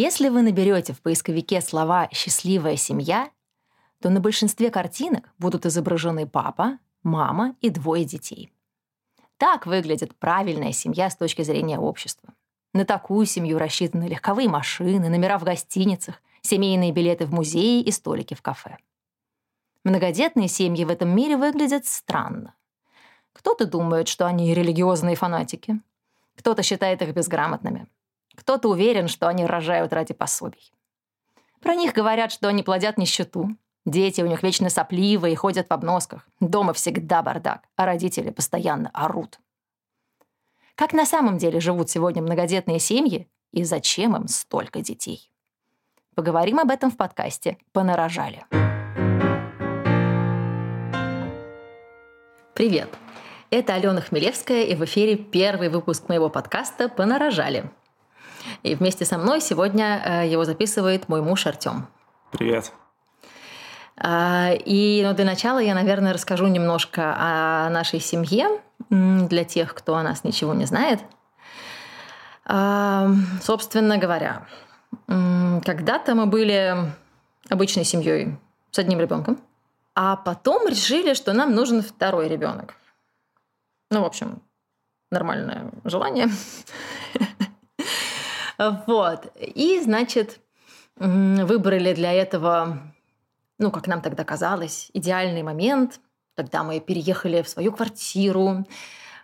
Если вы наберете в поисковике слова «счастливая семья», то на большинстве картинок будут изображены папа, мама и двое детей. Так выглядит правильная семья с точки зрения общества. На такую семью рассчитаны легковые машины, номера в гостиницах, семейные билеты в музеи и столики в кафе. Многодетные семьи в этом мире выглядят странно. Кто-то думает, что они религиозные фанатики, кто-то считает их безграмотными, кто-то уверен, что они рожают ради пособий. Про них говорят, что они плодят нищету. Дети у них вечно сопливые и ходят в обносках. Дома всегда бардак, а родители постоянно орут. Как на самом деле живут сегодня многодетные семьи и зачем им столько детей? Поговорим об этом в подкасте «Понарожали». Привет! Это Алена Хмелевская, и в эфире первый выпуск моего подкаста «Понарожали». И вместе со мной сегодня э, его записывает мой муж Артем. Привет. А, и ну, для начала я, наверное, расскажу немножко о нашей семье для тех, кто о нас ничего не знает. Собственно говоря, когда-то мы были обычной семьей с одним ребенком, а потом решили, что нам нужен второй ребенок. Ну, в общем, нормальное желание. Вот. И, значит, выбрали для этого, ну, как нам тогда казалось, идеальный момент, когда мы переехали в свою квартиру.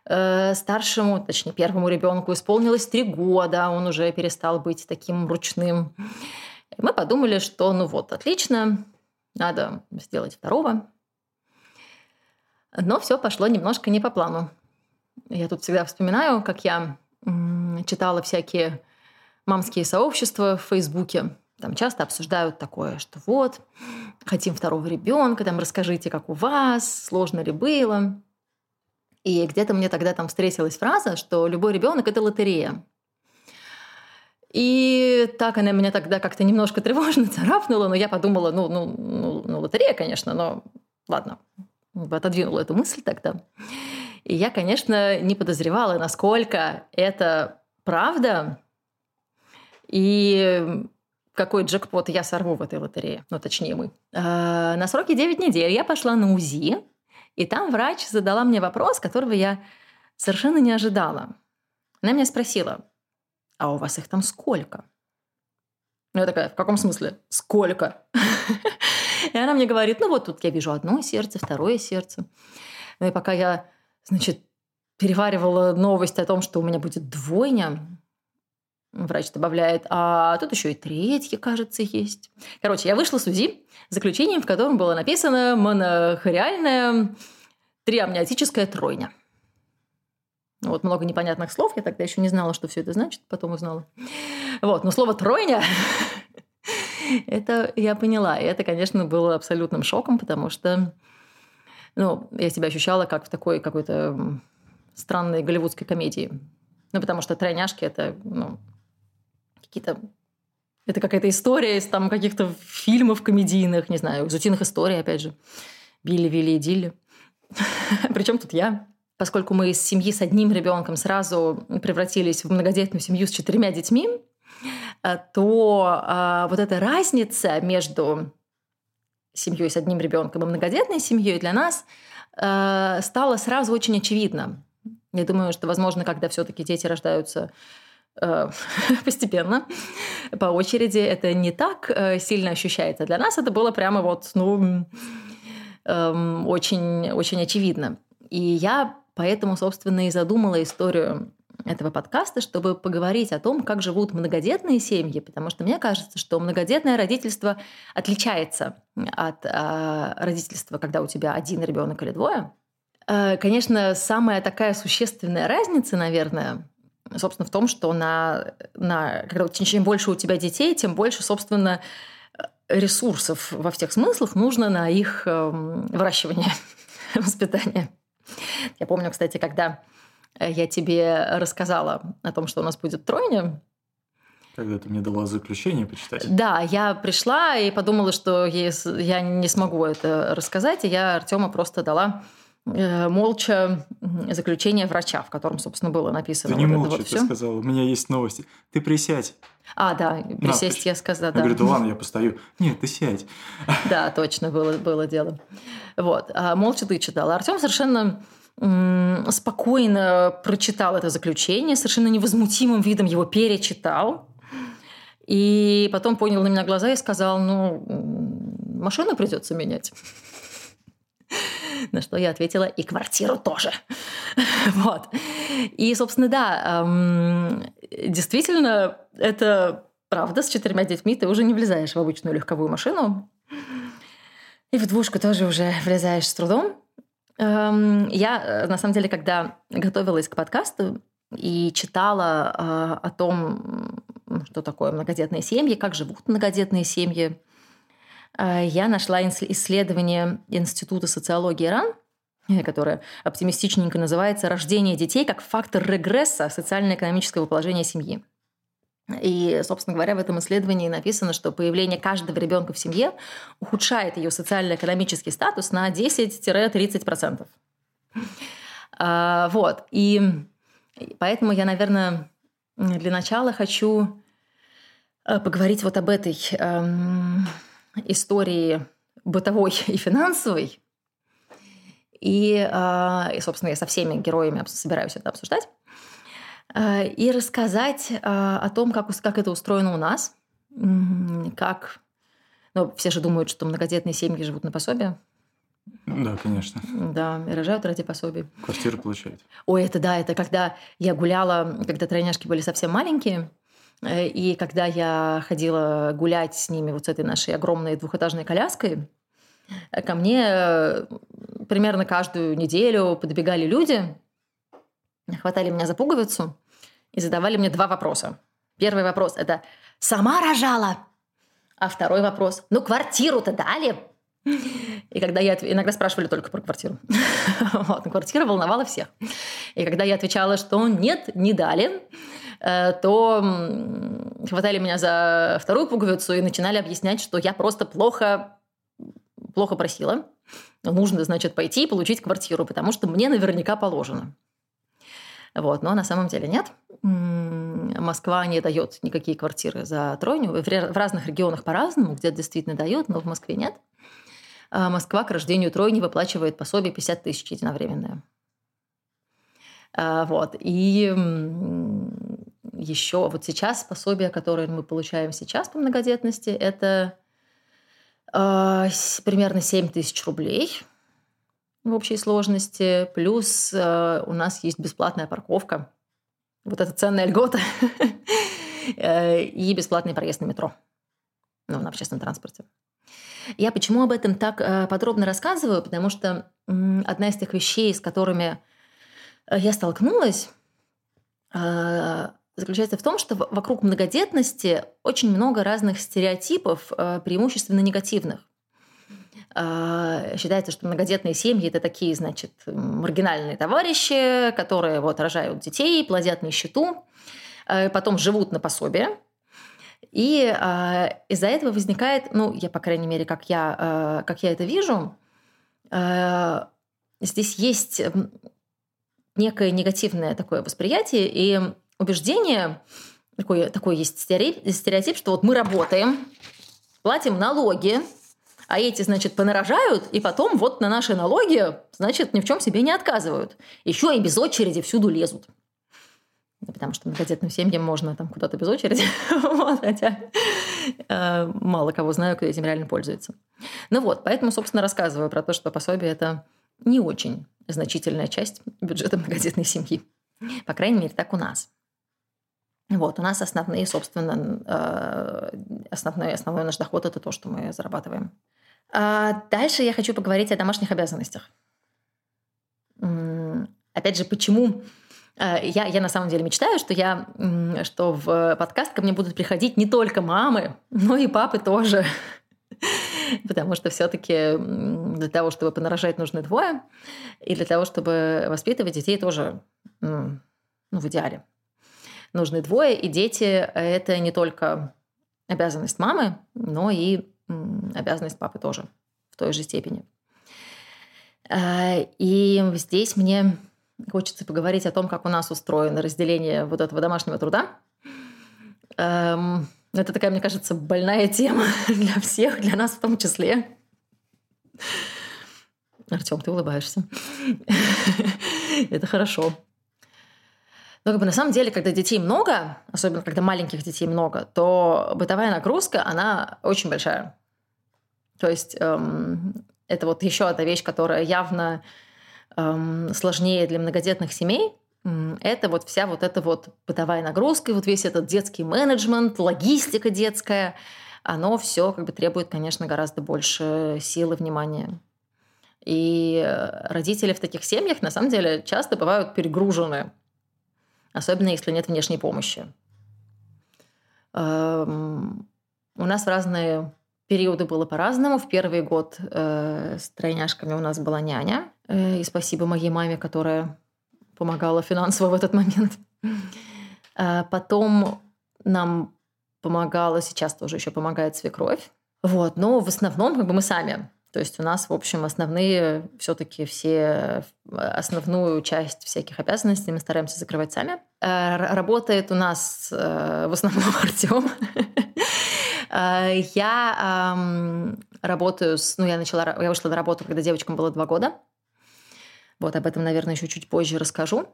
Э, старшему, точнее, первому ребенку исполнилось три года, он уже перестал быть таким ручным. Мы подумали, что, ну вот, отлично, надо сделать второго. Но все пошло немножко не по плану. Я тут всегда вспоминаю, как я читала всякие мамские сообщества в Фейсбуке. Там часто обсуждают такое, что вот, хотим второго ребенка, там расскажите, как у вас, сложно ли было. И где-то мне тогда там встретилась фраза, что любой ребенок это лотерея. И так она меня тогда как-то немножко тревожно царапнула, но я подумала, ну, ну, ну, ну лотерея, конечно, но ладно, отодвинула эту мысль тогда. И я, конечно, не подозревала, насколько это правда, и какой джекпот я сорву в этой лотерее, ну, точнее, мы. А, на сроке 9 недель я пошла на УЗИ, и там врач задала мне вопрос, которого я совершенно не ожидала. Она меня спросила, а у вас их там сколько? Я такая, в каком смысле? Сколько? И она мне говорит, ну вот тут я вижу одно сердце, второе сердце. Ну и пока я, значит, переваривала новость о том, что у меня будет двойня, Врач добавляет, а тут еще и третья, кажется, есть. Короче, я вышла с УЗИ заключением, в котором было написано монохориальная триамниотическая тройня. Вот много непонятных слов, я тогда еще не знала, что все это значит, потом узнала. Вот, но слово тройня это я поняла. И это, конечно, было абсолютным шоком, потому что ну, я себя ощущала как в такой какой-то странной голливудской комедии. Ну, потому что тройняшки это ну, какие-то это какая-то история из там каких-то фильмов комедийных, не знаю, из утиных историй, опять же. Билли, Вилли и Дилли. Причем тут я? Поскольку мы из семьи с одним ребенком сразу превратились в многодетную семью с четырьмя детьми, э, то а, вот эта разница между семьей с одним ребенком и многодетной семьей для нас а, стала сразу очень очевидна. Я думаю, что, возможно, когда все-таки дети рождаются постепенно, по очереди. Это не так э, сильно ощущается. Для нас это было прямо вот, ну, эм, очень, очень очевидно. И я поэтому, собственно, и задумала историю этого подкаста, чтобы поговорить о том, как живут многодетные семьи, потому что мне кажется, что многодетное родительство отличается от э, родительства, когда у тебя один ребенок или двое. Э, конечно, самая такая существенная разница, наверное, собственно, в том, что на, на, чем больше у тебя детей, тем больше, собственно, ресурсов во всех смыслах нужно на их э, выращивание, воспитание. Я помню, кстати, когда я тебе рассказала о том, что у нас будет тройня, Когда ты мне дала заключение почитать. Да, я пришла и подумала, что я не смогу это рассказать, и я Артема просто дала э, молча заключение врача, в котором, собственно, было написано. Ты не вот молча, вот ты все. сказала, у меня есть новости. Ты присядь. А, да, присесть На, я сказала, да. Я говорю, да ладно, я постою. Нет, ты сядь. Да, точно, было, было дело. Вот, а молча ты читала. Артем совершенно спокойно прочитал это заключение, совершенно невозмутимым видом его перечитал. И потом понял на меня глаза и сказал, ну, машину придется менять. На что я ответила, и квартиру тоже. вот. И, собственно, да, действительно, это правда, с четырьмя детьми ты уже не влезаешь в обычную легковую машину. И в двушку тоже уже влезаешь с трудом. Я, на самом деле, когда готовилась к подкасту и читала а, о том, что такое многодетные семьи, как живут многодетные семьи. А, я нашла исследование Института социологии РАН, э, которое оптимистичненько называется «Рождение детей как фактор регресса социально-экономического положения семьи». И, собственно говоря, в этом исследовании написано, что появление каждого ребенка в семье ухудшает ее социально-экономический статус на 10-30%. А, вот. И поэтому я, наверное, для начала хочу э, поговорить вот об этой эм, истории бытовой и финансовой. И, э, и, собственно, я со всеми героями собираюсь это обсуждать. Э, и рассказать э, о том, как, как это устроено у нас, как... Ну, все же думают, что многодетные семьи живут на пособие. Да, конечно. Да, и рожают ради пособий. Квартиру получают. Ой, это да, это когда я гуляла, когда тройняшки были совсем маленькие, и когда я ходила гулять с ними вот с этой нашей огромной двухэтажной коляской, э, ко мне э, примерно каждую неделю подбегали люди, хватали меня за пуговицу и задавали мне два вопроса. Первый вопрос – это «Сама рожала?» А второй вопрос – «Ну, квартиру-то дали?» И когда я иногда спрашивали только про квартиру. вот, квартира волновала всех. И когда я отвечала, что нет, не дали, э, то хватали меня за вторую пуговицу и начинали объяснять, что я просто плохо, плохо просила. Нужно, значит, пойти и получить квартиру, потому что мне наверняка положено. Вот, но на самом деле нет. Москва не дает никакие квартиры за тройню. В разных регионах по-разному, где действительно дает, но в Москве нет. А Москва к рождению тройни выплачивает пособие 50 тысяч единовременное. А, вот. И еще вот сейчас пособие, которое мы получаем сейчас по многодетности, это э, примерно 7 тысяч рублей в общей сложности. Плюс э, у нас есть бесплатная парковка. Вот это ценная льгота. Э, и бесплатный проезд на метро. Ну, на общественном транспорте. Я почему об этом так э, подробно рассказываю? Потому что одна из тех вещей, с которыми э, я столкнулась, э, заключается в том, что вокруг многодетности очень много разных стереотипов, преимущественно негативных. Считается, что многодетные семьи – это такие, значит, маргинальные товарищи, которые вот рожают детей, плодят нищету, потом живут на пособие, и э, из-за этого возникает, ну, я, по крайней мере, как я, э, как я это вижу, э, здесь есть некое негативное такое восприятие и убеждение, такой, такой есть стереотип, что вот мы работаем, платим налоги, а эти, значит, понарожают, и потом вот на наши налоги, значит, ни в чем себе не отказывают. Еще и без очереди всюду лезут потому что многодетным семьям можно там куда-то без очереди, вот, хотя э, мало кого знаю, кто этим реально пользуется. Ну вот, поэтому, собственно, рассказываю про то, что пособие – это не очень значительная часть бюджета многодетной семьи. По крайней мере, так у нас. Вот, у нас основные, собственно, э, основной, основной наш доход – это то, что мы зарабатываем. А дальше я хочу поговорить о домашних обязанностях. Опять же, почему Э, я, я на самом деле мечтаю, что, я, что в подкаст ко мне будут приходить не только мамы, но и папы тоже. Потому что все-таки для того, чтобы понарожать, нужны двое. И для того, чтобы воспитывать детей тоже ну, в идеале. Нужны двое, и дети – это не только обязанность мамы, но и обязанность папы тоже в той же степени. А, и здесь мне хочется поговорить о том, как у нас устроено разделение вот этого домашнего труда. Эм, это такая, мне кажется, больная тема для всех, для нас в том числе. Артем, ты улыбаешься. Это хорошо. Но как бы на самом деле, когда детей много, особенно когда маленьких детей много, то бытовая нагрузка, она очень большая. То есть эм, это вот еще одна вещь, которая явно эм, сложнее для многодетных семей. Это вот вся вот эта вот бытовая нагрузка, вот весь этот детский менеджмент, логистика детская, оно все как бы требует, конечно, гораздо больше силы, внимания. И родители в таких семьях на самом деле часто бывают перегружены особенно если нет внешней помощи. Эм, у нас в разные периоды было по-разному. В первый год э, с тройняшками у нас была няня. Э, и спасибо моей маме, которая помогала финансово в этот момент. Э, потом нам помогала, сейчас тоже еще помогает свекровь. Вот, но в основном как бы мы сами то есть у нас, в общем, основные все-таки все, основную часть всяких обязанностей мы стараемся закрывать сами. Э, работает у нас э, в основном Артем. Э, я работаю с... Ну, я начала... Я вышла на работу, когда девочкам было два года. Вот об этом, наверное, еще чуть позже расскажу.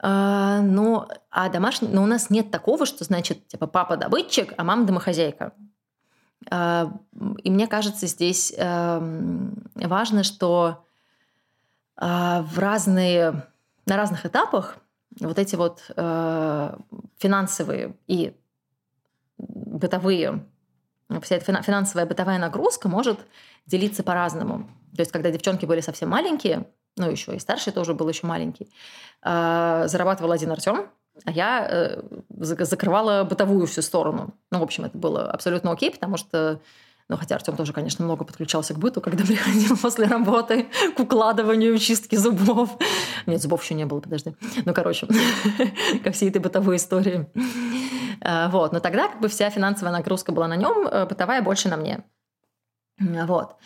Но, а домашний, но у нас нет такого, что значит, типа, папа добытчик, а мама домохозяйка. А, и мне кажется, здесь эм, важно, что а, в разные, на разных этапах вот эти вот э, финансовые и бытовые, вся эта финансовая бытовая нагрузка может делиться по-разному. То есть, когда девчонки были совсем маленькие, ну, еще и старший тоже был еще маленький, а, зарабатывал один Артем, а я э, закрывала бытовую всю сторону. Ну, в общем, это было абсолютно окей, потому что ну, хотя Артем тоже, конечно, много подключался к быту, когда приходил после работы к укладыванию, чистке зубов. Нет, зубов еще не было, подожди. Ну, короче, ко всей этой бытовой истории. А, вот. Но тогда как бы вся финансовая нагрузка была на нем, э, бытовая больше на мне. Вот.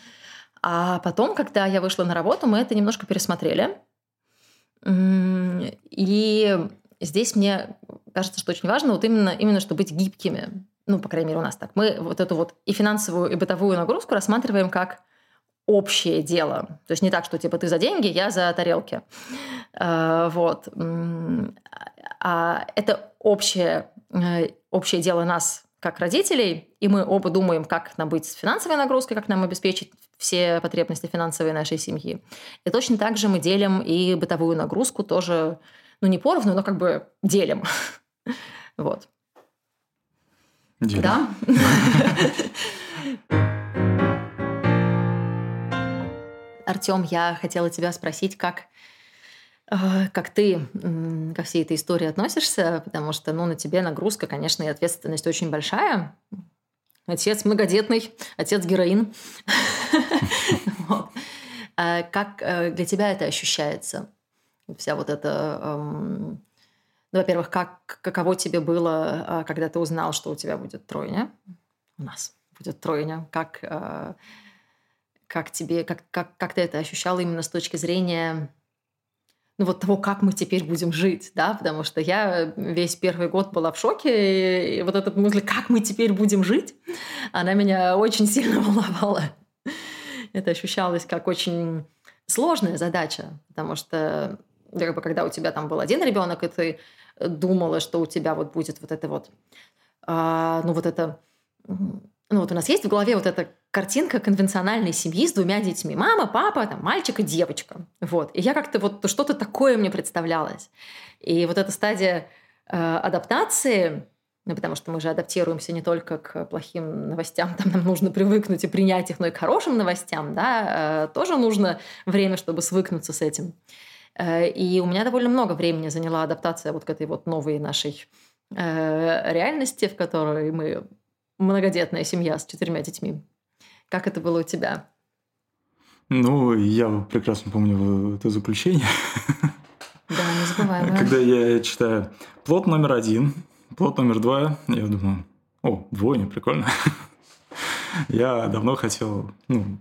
А потом, когда я вышла на работу, мы это немножко пересмотрели. И здесь мне кажется, что очень важно вот именно, именно что быть гибкими. Ну, по крайней мере, у нас так. Мы вот эту вот и финансовую, и бытовую нагрузку рассматриваем как общее дело. То есть не так, что типа ты за деньги, я за тарелки. А, вот. А это общее, э, общее дело нас как родителей, и мы оба думаем, как нам быть с финансовой нагрузкой, как нам обеспечить все потребности финансовые нашей семьи. И точно так же мы делим и бытовую нагрузку тоже ну, не поровну, но как бы делим. Вот. Делим. Да? Артем, я хотела тебя спросить, как, э, как ты ко всей этой истории относишься, потому что ну, на тебе нагрузка, конечно, и ответственность очень большая. Отец многодетный, отец героин. А как э, для тебя это ощущается? Вся вот эта... Эм, ну, во-первых, как, каково тебе было, а, когда ты узнал, что у тебя будет тройня? У нас будет тройня. Как, э, как тебе, как, как, как ты это ощущал именно с точки зрения ну, вот того, как мы теперь будем жить, да, потому что я весь первый год была в шоке, и вот эта мысль, как мы теперь будем жить, она меня очень сильно волновала. Это ощущалось как очень сложная задача, потому что как бы, когда у тебя там был один ребенок, и ты думала, что у тебя вот будет вот это вот, а, ну вот это, ну вот у нас есть в голове вот эта картинка конвенциональной семьи с двумя детьми. Мама, папа, там, мальчик и девочка. Вот. И я как-то вот что-то такое мне представлялось. И вот эта стадия э, адаптации, ну, потому что мы же адаптируемся не только к плохим новостям, там нам нужно привыкнуть и принять их, но и к хорошим новостям, да, э, тоже нужно время, чтобы свыкнуться с этим. Э, и у меня довольно много времени заняла адаптация вот к этой вот новой нашей э, реальности, в которой мы многодетная семья с четырьмя детьми. Как это было у тебя? Ну, я прекрасно помню это заключение. Да, не Незабываемое. Когда я читаю плод номер один, плод номер два, я думаю, о, двойня, прикольно. Я давно хотел, ну,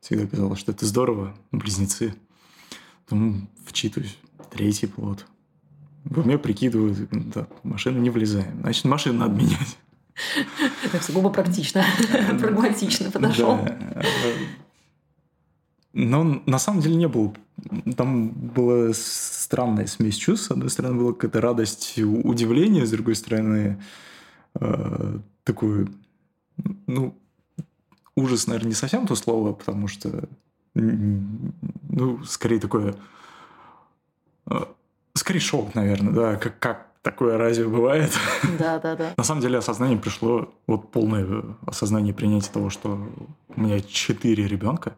всегда казалось, что это здорово, близнецы. Думаю, вчитываюсь, третий плод. В уме прикидываю, да, машину не влезаем, значит, машину надо менять. Так сугубо практично, прагматично подошел. Да. Но на самом деле не было. Там была странная смесь чувств. С одной стороны, была какая-то радость, удивление, с другой стороны, э, такой, ну, ужас, наверное, не совсем то слово, потому что, ну, скорее такое, э, скорее шок, наверное, да, как, как такое разве бывает? Да, да, да. На самом деле осознание пришло, вот полное осознание принятия того, что у меня четыре ребенка,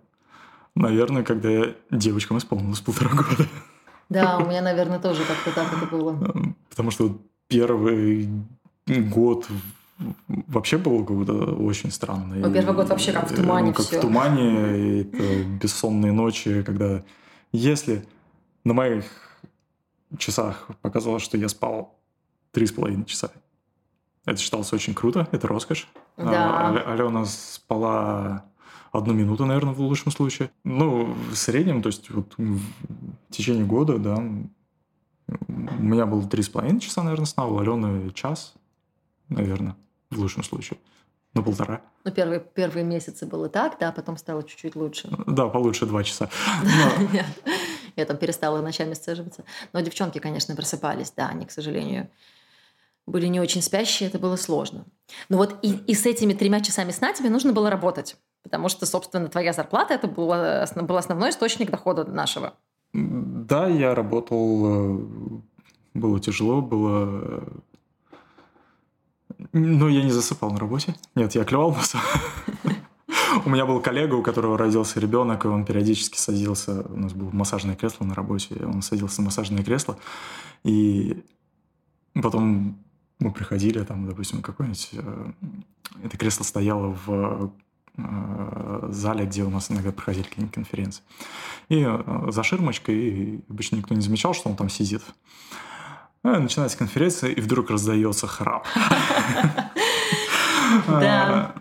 Наверное, когда я девочкам исполнилось полтора года. Да, у меня, наверное, тоже как-то так это было. Потому что первый год вообще был какой-то очень странный. Ну, первый год вообще как в тумане ну, как все. в тумане, это бессонные ночи, когда если на моих часах показалось, что я спал три с половиной часа, это считалось очень круто, это роскошь. Да. А, Алена спала одну минуту, наверное, в лучшем случае. Ну, в среднем, то есть вот в течение года, да, у меня было три с половиной часа, наверное, сна, у Алены час, наверное, в лучшем случае. Ну, полтора. Ну, первые, первые месяцы было так, да, потом стало чуть-чуть лучше. Да, получше два часа. Я там перестала ночами сцеживаться. Но девчонки, конечно, просыпались, да, они, к сожалению, были не очень спящие, это было сложно. Но вот и, и с этими тремя часами сна тебе нужно было работать, потому что, собственно, твоя зарплата это был, был основной источник дохода нашего. Да, я работал, э, было тяжело, было... Но я не засыпал на работе. Нет, я клевал нос. У меня был коллега, у которого родился ребенок, и он периодически садился, у нас было массажное кресло на работе, он садился на массажное кресло, и потом мы приходили, там, допустим, какое-нибудь... Э, это кресло стояло в э, зале, где у нас иногда проходили какие-нибудь конференции. И э, за ширмочкой и обычно никто не замечал, что он там сидит. Начинается конференция, и вдруг раздается храп. Да.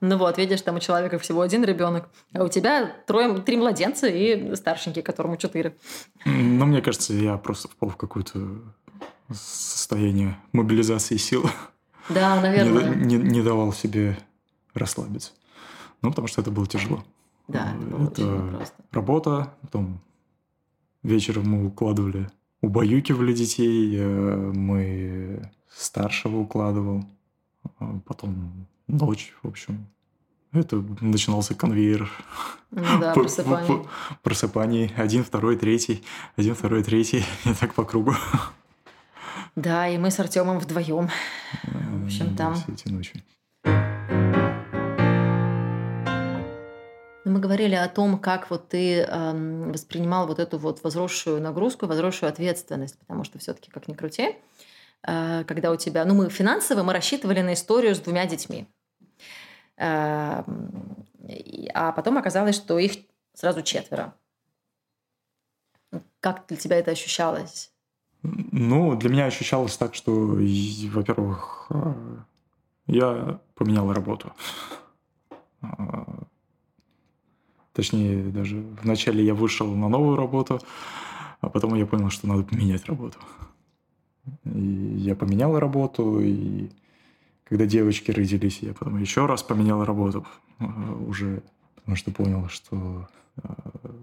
Ну вот, видишь, там у человека всего один ребенок, а у тебя трое, три младенца и старшенький, которому четыре. Ну, мне кажется, я просто впал в какую-то состояние мобилизации сил. Да, наверное. Не, не, не давал себе расслабиться. Ну, потому что это было тяжело. Да, это было это. Работа, потом вечером мы укладывали, убаюкивали детей, э, мы старшего укладывал, а потом ночь, в общем. Это начинался конвейер. Ну да, просыпание. Просыпаний. Один, второй, третий. Один, второй, третий. И так по кругу. Да, и мы с Артемом вдвоем. В общем, там. Все эти ночи. Мы говорили о том, как вот ты э, воспринимал вот эту вот возросшую нагрузку, возросшую ответственность, потому что все-таки, как ни крути, э, когда у тебя, ну мы финансово мы рассчитывали на историю с двумя детьми, э, а потом оказалось, что их сразу четверо. Как для тебя это ощущалось? Ну, для меня ощущалось так, что, во-первых, э, я поменял работу. А, точнее, даже вначале я вышел на новую работу, а потом я понял, что надо поменять работу. И я поменял работу, и когда девочки родились, я потом еще раз поменял работу, э, уже потому что понял, что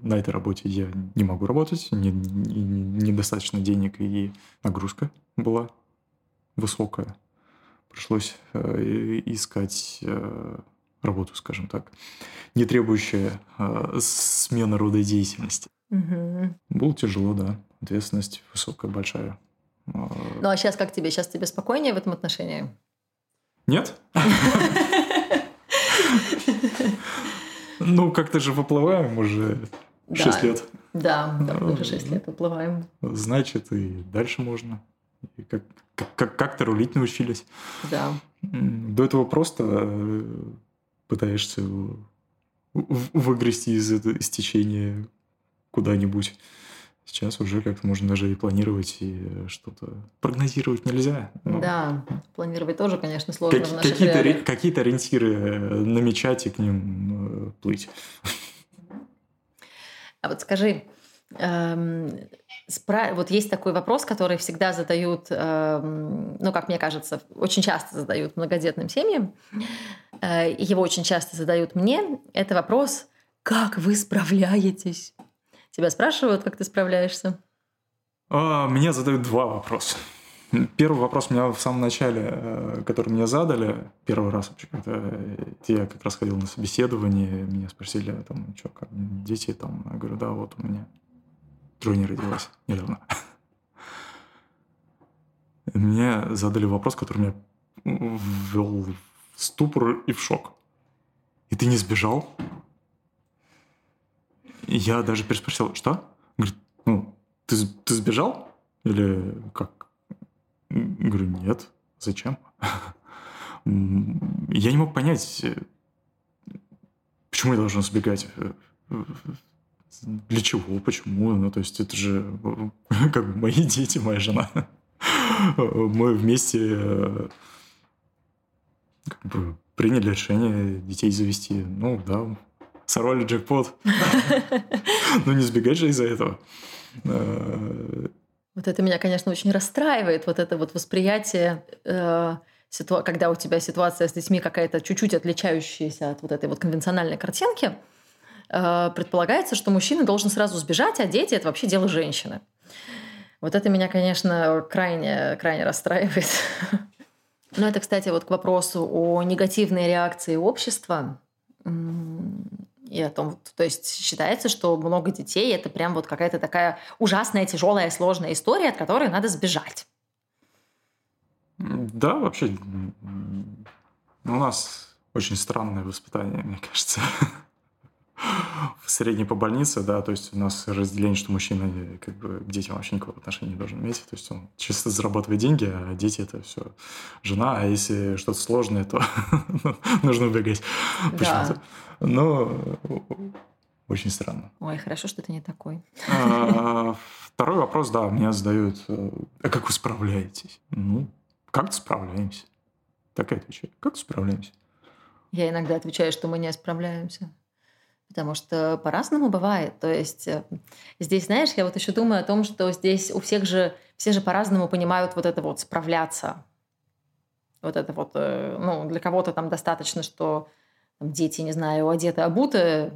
на этой работе я не могу работать, не, не, недостаточно денег и нагрузка была высокая. Пришлось э, искать работу, скажем так, не требующая э, смены рода деятельности. Угу. Было тяжело, да. Ответственность высокая, большая. Ну а сейчас как тебе? Сейчас тебе спокойнее в этом отношении? Нет. Ну, как-то же выплываем уже да. 6 лет. Да, уже 6 лет выплываем. Значит, и дальше можно. Как-то рулить научились. Да. До этого просто э, пытаешься выгрести из этого из течения куда-нибудь. Сейчас уже как-то можно даже и планировать, и что-то прогнозировать нельзя. Но... Да, планировать тоже, конечно, сложно как, в наших какие-то, реалиях. какие-то ориентиры э, намечать и к ним э, плыть. А вот скажи, эм, спра... вот есть такой вопрос, который всегда задают, эм, ну, как мне кажется, очень часто задают многодетным семьям, его очень часто задают мне. Это вопрос, как вы справляетесь? Тебя спрашивают, как ты справляешься? А, меня задают два вопроса. Первый вопрос меня в самом начале, э, который мне задали, первый раз вообще, когда я как раз ходил на собеседование, меня спросили, там, что, как дети там, я говорю, да, вот у меня тройня родилась недавно. Мне задали вопрос, который меня ввел ступор и в шок. И ты не сбежал? Я даже переспросил, что? Говорит, ну, ты, ты сбежал? Или как? Говорю, нет. Зачем? Я не мог понять, почему я должен сбегать. Для чего? Почему? Ну, то есть это же как бы мои дети, моя жена. Мы вместе как бы приняли решение детей завести. Ну, да, сорвали джекпот. Ну, не сбегать же из-за этого. Э, вот это меня, конечно, очень расстраивает, вот это вот восприятие, э, когда у тебя ситуация с детьми какая-то чуть-чуть отличающаяся от вот этой вот конвенциональной картинки, э, предполагается, что мужчина должен сразу сбежать, а дети – это вообще дело женщины. Вот это меня, конечно, крайне, крайне расстраивает. Но это, кстати, вот к вопросу о негативной реакции общества и о том, то есть считается, что много детей это прям вот какая-то такая ужасная, тяжелая, сложная история, от которой надо сбежать. Да, вообще у нас очень странное воспитание, мне кажется. В средней по больнице, да, то есть у нас разделение, что мужчина как бы к детям вообще никакого отношения не должен иметь. То есть он чисто зарабатывает деньги, а дети это все жена. А если что-то сложное, то нужно убегать. Почему-то. Но очень странно. Ой, хорошо, что ты не такой. А, второй вопрос, да, мне задают. Э, а как вы справляетесь? Ну, как-то справляемся. Так и отвечаю. Как справляемся? Я иногда отвечаю, что мы не справляемся. Потому что по-разному бывает. То есть э, здесь, знаешь, я вот еще думаю о том, что здесь у всех же, все же по-разному понимают вот это вот справляться. Вот это вот, э, ну, для кого-то там достаточно, что там, дети, не знаю, одеты, обуты,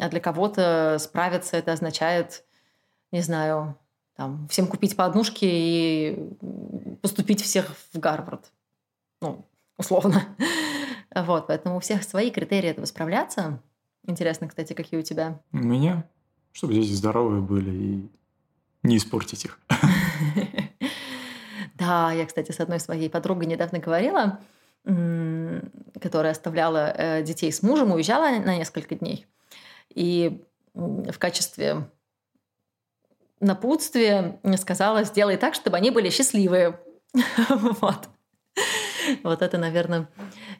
а для кого-то справиться это означает, не знаю, там, всем купить по однушке и поступить всех в Гарвард. Ну, условно. Вот, поэтому у всех свои критерии этого справляться. Интересно, кстати, какие у тебя? У меня? Чтобы дети здоровые были и не испортить их. Да, я, кстати, с одной своей подругой недавно говорила, которая оставляла э, детей с мужем, уезжала на несколько дней. И в качестве напутствия сказала, сделай так, чтобы они были счастливые. Вот. Вот это, наверное,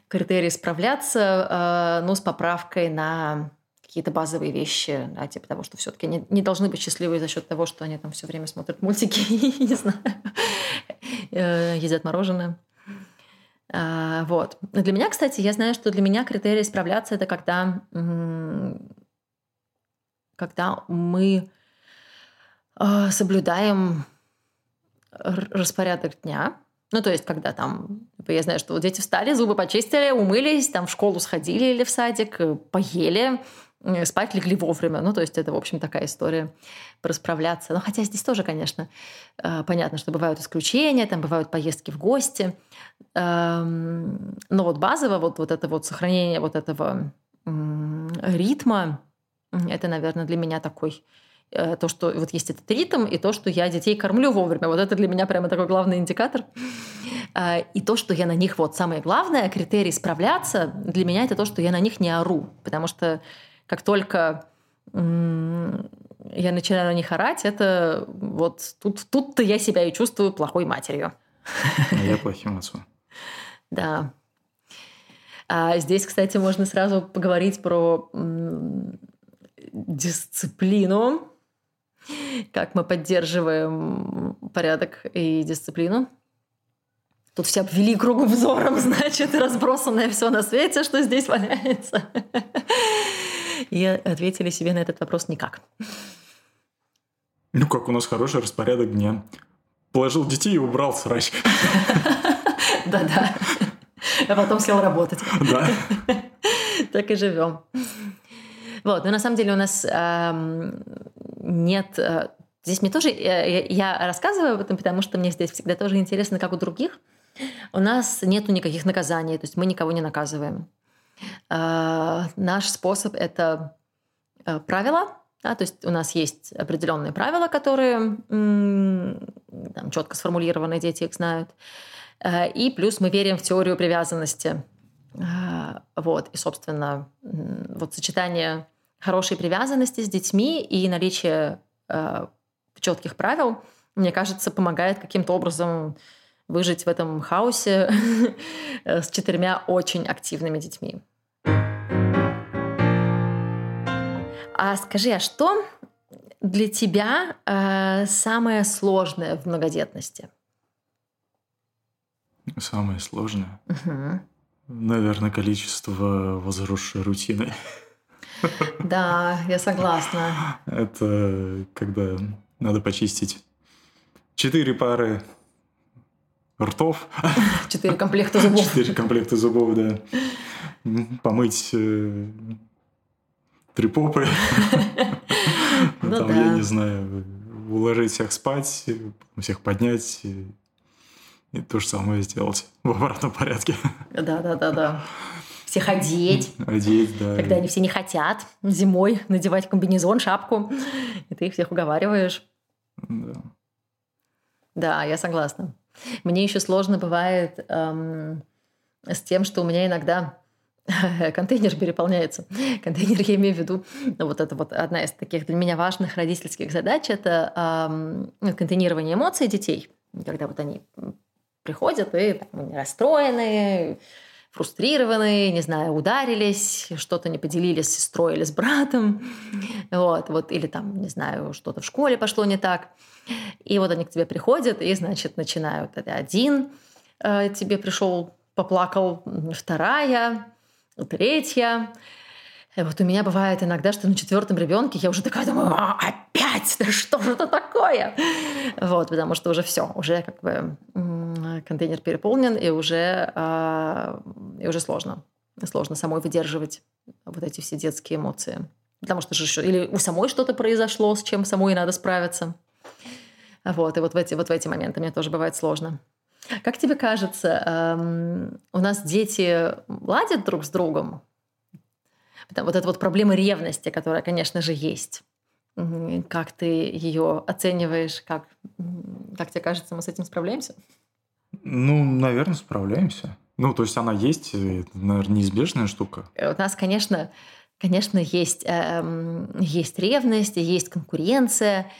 критерий справляться, а, ну, с поправкой на какие-то базовые вещи, да, типа того, что все-таки не, не должны быть счастливы за счет того, что они там все время смотрят мультики не знаю, э, едят мороженое. А, вот. Для меня, кстати, я знаю, что для меня критерий справляться это когда, когда мы соблюдаем распорядок дня, ну, то есть, когда там, типа, я знаю, что вот дети встали, зубы почистили, умылись, там в школу сходили или в садик, э, поели, э, спать легли вовремя. Ну, то есть это, в общем, такая история про справляться. Но хотя здесь тоже, конечно, э, понятно, что бывают исключения, там бывают поездки в гости. Эм, но вот базово вот, вот это вот сохранение вот этого ритма, это, наверное, для меня такой то, что вот есть этот ритм, и то, что я детей кормлю вовремя. Вот это для меня прямо такой главный индикатор. А, и то, что я на них, вот самое главное, критерий справляться, для меня это то, что я на них не ору. Потому что как только я начинаю на них орать, это вот тут, тут-то я себя и чувствую плохой матерью. А я плохим отцом. Да. А здесь, кстати, можно сразу поговорить про дисциплину как мы поддерживаем порядок и дисциплину. Тут все обвели кругом взором, значит, разбросанное все на свете, что здесь валяется. И ответили себе на этот вопрос никак. Ну, как у нас хороший распорядок дня. Положил детей и убрал срач. Да-да. А потом сел работать. Да. Так и живем. Вот, но на самом деле у нас эм, нет... Э, здесь мне тоже... Э, я рассказываю об этом, потому что мне здесь всегда тоже интересно, как у других. У нас нету никаких наказаний, то есть мы никого не наказываем. Э, наш способ — это э, правила, да, то есть у нас есть определенные правила, которые там, четко сформулированы, дети их знают. Э, и плюс мы верим в теорию привязанности. Э, вот. И, собственно, вот сочетание хорошей привязанности с детьми и наличие э, четких правил, мне кажется, помогает каким-то образом выжить в этом хаосе с четырьмя очень активными детьми. А скажи, а что для тебя э, самое сложное в многодетности? Самое сложное? Угу. Наверное, количество возросшей рутины. Да, я согласна. Это когда надо почистить четыре пары ртов. Четыре комплекта зубов. Четыре комплекта зубов, да. Помыть э, три попы. Ну, Там, да. я не знаю, уложить всех спать, всех поднять и, и то же самое сделать в обратном порядке. Да, да, да, да. Всех одеть. Одеть, да. Когда они все не хотят зимой надевать комбинезон, шапку, и ты их всех уговариваешь. Да. Да, я согласна. Мне еще сложно бывает эм, с тем, что у меня иногда контейнер переполняется. Контейнер я имею в виду, ну, вот это вот одна из таких для меня важных родительских задач, это э, контейнирование эмоций детей, когда вот они приходят и так, расстроенные, фрустрированные, не знаю, ударились, что-то не поделились с сестрой или с братом, вот, вот, или там, не знаю, что-то в школе пошло не так. И вот они к тебе приходят и, значит, начинают. Это один э, тебе пришел, поплакал, вторая, третья. И вот у меня бывает иногда, что на четвертом ребенке я уже такая думаю, а, опять, да что же это такое? Вот, потому что уже все, уже как бы контейнер переполнен, и уже, а, и уже сложно. Сложно самой выдерживать вот эти все детские эмоции. Потому что же еще, или у самой что-то произошло, с чем самой надо справиться. Вот, и вот в эти, вот в эти моменты мне тоже бывает сложно. Как тебе кажется, эм, у нас дети ладят друг с другом? Вот эта вот проблема ревности, которая, конечно же, есть. Как ты ее оцениваешь? Как, как тебе кажется, мы с этим справляемся? Ну, наверное, справляемся. Ну, то есть она есть, это, наверное, неизбежная штука. У нас, конечно, конечно, есть, э, есть ревность, есть конкуренция.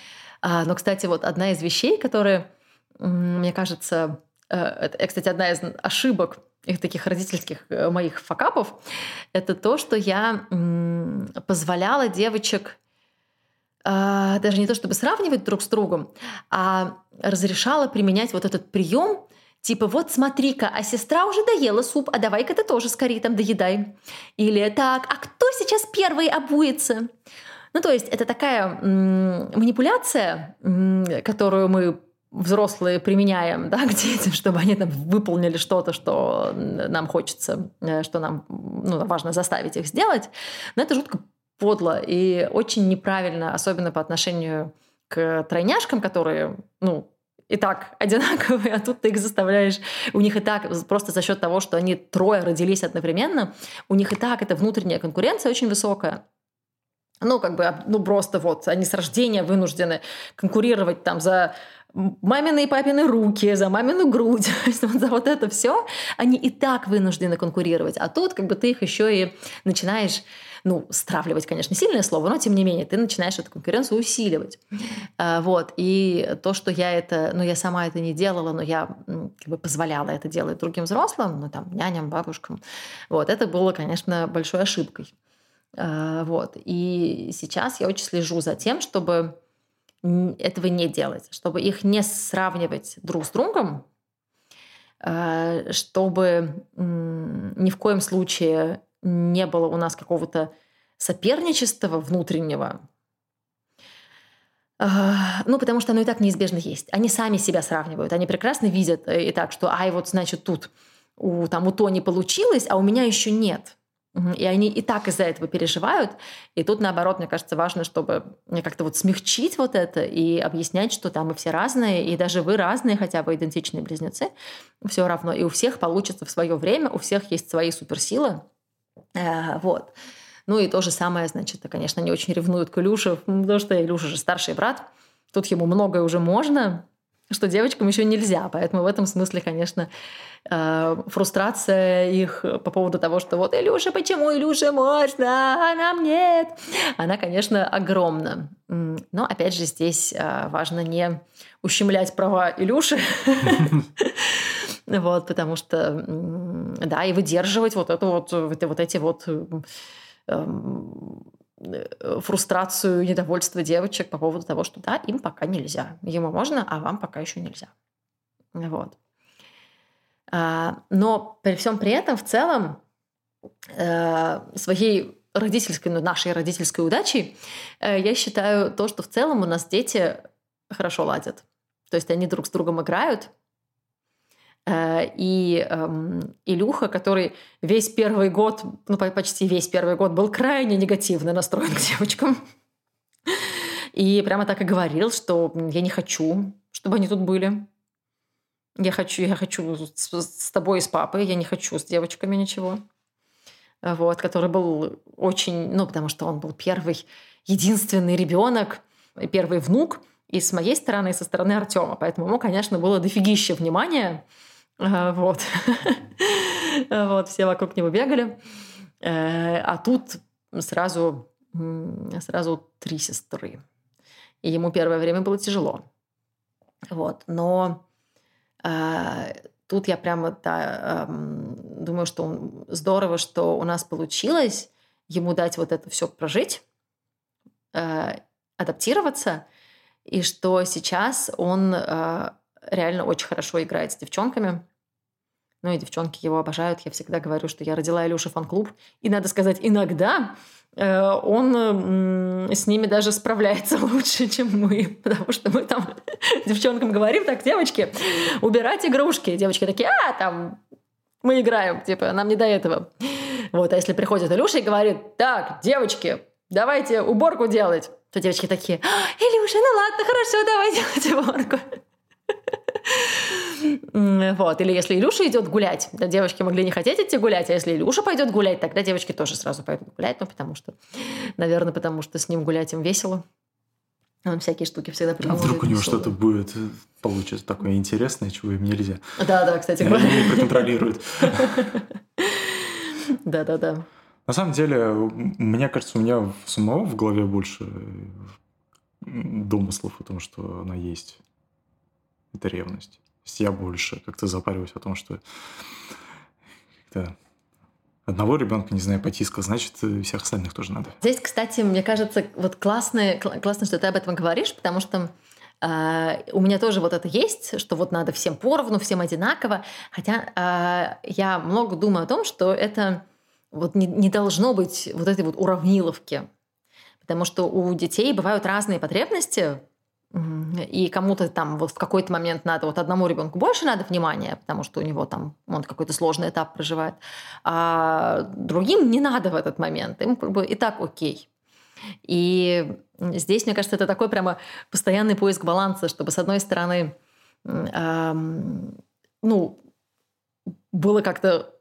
А, но, кстати, вот одна из вещей, которые, мне кажется, Э, это, кстати, одна из ошибок их таких родительских э, моих факапов, это то, что я позволяла девочек э, даже не то чтобы сравнивать друг с другом, а разрешала применять вот этот прием, типа вот смотри-ка, а сестра уже доела суп, а давай-ка ты тоже скорее там доедай. Или так, а кто сейчас первый обуется? Ну, то есть это такая манипуляция, которую мы взрослые применяем да, к детям, чтобы они там выполнили что-то, что нам хочется, э, что нам ну, важно заставить их сделать. Но это жутко подло и очень неправильно, особенно по отношению к тройняшкам, которые, ну, и так одинаковые, а тут ты их заставляешь, у них и так, просто за счет того, что они трое родились одновременно, у них и так эта внутренняя конкуренция очень высокая. Ну, как бы, ну, просто вот, они с рождения вынуждены конкурировать там за мамины и папины руки, за мамину грудь, за вот это все, они и так вынуждены конкурировать. А тут как бы ты их еще и начинаешь ну, стравливать, конечно, сильное слово, но тем не менее, ты начинаешь эту конкуренцию усиливать. А, вот. И то, что я это, ну, я сама это не делала, но я как бы позволяла это делать другим взрослым, ну, там, няням, бабушкам, вот, это было, конечно, большой ошибкой. А, вот. И сейчас я очень слежу за тем, чтобы этого не делать, чтобы их не сравнивать друг с другом, э, чтобы ни в коем случае не было у нас какого-то соперничества внутреннего, ну, потому что оно и так неизбежно есть. Они сами себя сравнивают. Они прекрасно видят э, и так, что, ай, вот, значит, тут у, там, у Тони получилось, а у меня еще нет. И они и так из-за этого переживают. И тут, наоборот, мне кажется, важно, чтобы как-то вот смягчить вот это и объяснять, что там мы все разные, и даже вы разные, хотя бы идентичные близнецы, все равно. И у всех получится в свое время, у всех есть свои суперсилы. Э, вот. Ну и то же самое, значит, конечно, не очень ревнуют к Илюше, потому что Илюша же старший брат. Тут ему многое уже можно, что девочкам еще нельзя. Поэтому в этом смысле, конечно, э, фрустрация их по поводу того, что вот Илюша, почему Илюше можно, а нам нет, она, конечно, огромна. Но, опять же, здесь э, важно не ущемлять права Илюши, вот, потому что, да, и выдерживать вот это вот, вот эти вот эм, Э, фрустрацию, недовольство девочек по поводу того, что да, им пока нельзя. Ему можно, а вам пока еще нельзя. Вот. А, но при всем при этом в целом э, своей родительской, ну, нашей родительской удачей э, я считаю то, что в целом у нас дети хорошо ладят. То есть они друг с другом играют, Э, и эм, Илюха, который весь первый год, ну почти весь первый год был крайне негативно настроен к девочкам. И прямо так и говорил, что я не хочу, чтобы они тут были. Я хочу, я хочу с, с тобой и с папой, я не хочу с девочками ничего. Вот, который был очень, ну, потому что он был первый, единственный ребенок, первый внук, и с моей стороны, и со стороны Артема. Поэтому ему, конечно, было дофигища внимания вот. вот, все вокруг него бегали. Э, а тут сразу, сразу три сестры. И ему первое время было тяжело. Вот. Но э, тут я прямо да, э, думаю, что здорово, что у нас получилось ему дать вот это все прожить, э, адаптироваться, и что сейчас он э, реально очень хорошо играет с девчонками. Ну и девчонки его обожают. Я всегда говорю, что я родила Илюша фан-клуб. И надо сказать, иногда он с ними даже справляется лучше, чем мы. Потому что мы там девчонкам говорим, так, девочки, убирать игрушки. Девочки такие, а, там, мы играем, типа, нам не до этого. Вот, а если приходит Илюша и говорит, так, девочки, давайте уборку делать, то девочки такие, «А, Илюша, ну ладно, хорошо, давай делать уборку. Вот. Или если Илюша идет гулять, да, девочки могли не хотеть идти гулять, а если Илюша пойдет гулять, тогда девочки тоже сразу пойдут гулять, ну, потому что, наверное, потому что с ним гулять им весело. Он всякие штуки всегда придумывает. А вдруг у него что-то будет, э, получится такое интересное, чего им нельзя. Да, да, кстати. Они проконтролируют. Да, да, да. На самом деле, мне кажется, у меня самого в голове больше домыслов о том, что она есть это ревность. То есть я больше как-то запариваюсь о том, что одного ребенка, не знаю, потиска, значит, всех остальных тоже надо. Здесь, кстати, мне кажется, вот классно, классно, что ты об этом говоришь, потому что Uh, у меня тоже вот это есть, что вот надо всем поровну, всем одинаково. Хотя uh, я много думаю о том, что это вот не, не должно быть вот этой вот уравниловки. Потому что у детей бывают разные потребности, и кому-то там вот в какой-то момент надо, вот одному ребенку больше надо внимания, потому что у него там он какой-то сложный этап проживает, а другим не надо в этот момент, им как бы и так окей. И здесь, мне кажется, это такой прямо постоянный поиск баланса, чтобы с одной стороны, эм, ну, было как-то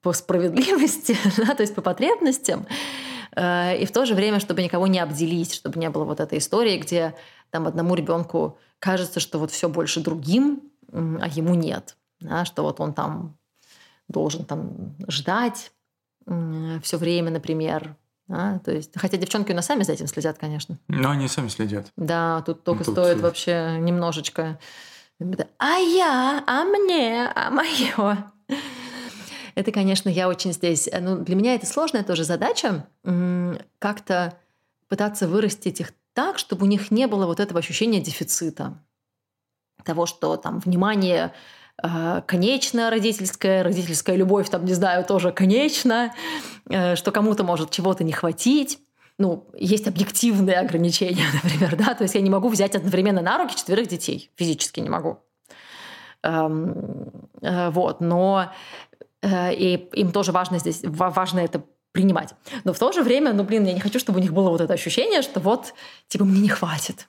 по справедливости, да, то есть по потребностям, и в то же время, чтобы никого не обделить, чтобы не было вот этой истории, где там одному ребенку кажется, что вот все больше другим, а ему нет. Да, что вот он там должен там ждать все время, например. Да, то есть, хотя девчонки у нас сами за этим следят, конечно. Но они сами следят. Да, тут только тут... стоит вообще немножечко. А я, а мне, а мое. Это, конечно, я очень здесь... Э, ну, для меня это сложная тоже задача как-то пытаться вырастить их так, чтобы у них не было вот этого ощущения дефицита. Того, что там внимание э, конечно родительская, родительская любовь, там, не знаю, тоже конечно, э, что кому-то может чего-то не хватить. Ну, есть объективные ограничения, например, да, то есть я не могу взять одновременно на руки четверых детей, физически не могу. Эм, вот, но и им тоже важно здесь, важно это принимать. Но в то же время, ну, блин, я не хочу, чтобы у них было вот это ощущение, что вот, типа, мне не хватит.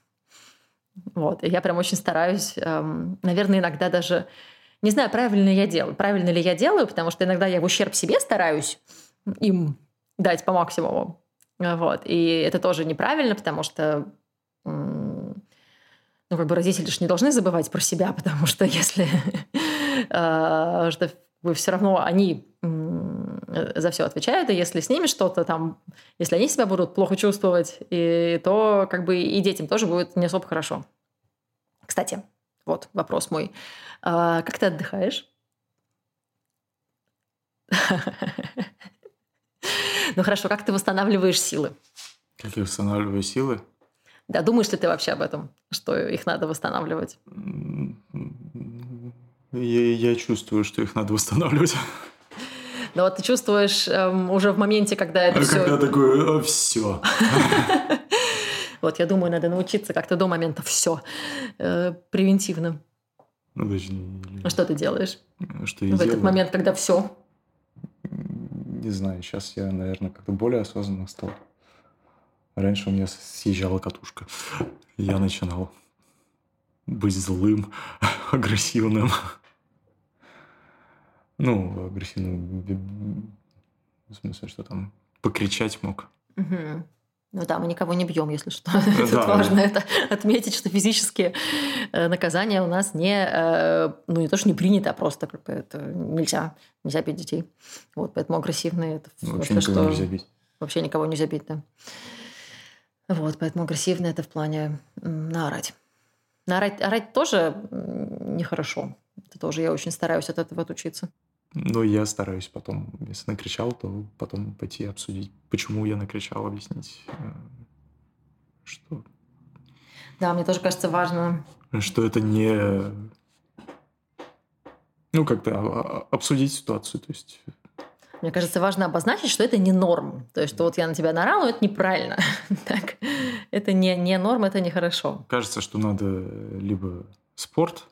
Вот, и я прям очень стараюсь, эм, наверное, иногда даже, не знаю, правильно ли я делаю, правильно ли я делаю, потому что иногда я в ущерб себе стараюсь им дать по максимуму. Вот, и это тоже неправильно, потому что ну, как бы родители же не должны забывать про себя, потому что если э, что вы все равно они за все отвечают, и если с ними что-то там, если они себя будут плохо чувствовать, и, то как бы и детям тоже будет не особо хорошо. Кстати, вот вопрос мой. А, как ты отдыхаешь? Ну хорошо, как ты восстанавливаешь силы? Как я восстанавливаю силы? Да, думаешь ли ты вообще об этом, что их надо восстанавливать? Я, я чувствую, что их надо восстанавливать. Но вот ты чувствуешь эм, уже в моменте, когда это а все... Когда такое, все. Вот, я думаю, надо научиться как-то до момента все э, превентивно. Ну, А что ты делаешь? Что я в этот момент, когда все? Не знаю, сейчас я, наверное, как-то более осознанно стал. Раньше у меня съезжала катушка. Я начинал быть злым, агрессивным. Ну, агрессивным в смысле, что там покричать мог. Угу. Ну да, мы никого не бьем, если что. Тут да, важно это отметить, что физические э, наказания у нас не, э, ну не то, что не принято, а просто как бы это нельзя, нельзя бить детей. Вот, поэтому агрессивные это вообще никого что... нельзя бить. Вообще никого нельзя бить, да. Вот, поэтому агрессивно это в плане наорать. Наорать орать тоже нехорошо. Это тоже я очень стараюсь от этого отучиться. Ну, я стараюсь потом, если накричал, то потом пойти обсудить, почему я накричал, объяснить, э, что... Да, мне тоже кажется важно... Что это не... Ну, как-то обсудить ситуацию, то есть мне кажется, важно обозначить, что это не норм. То есть, что вот я на тебя наорал, но это неправильно. так. Это не, не норм, это нехорошо. Кажется, что надо либо спорт.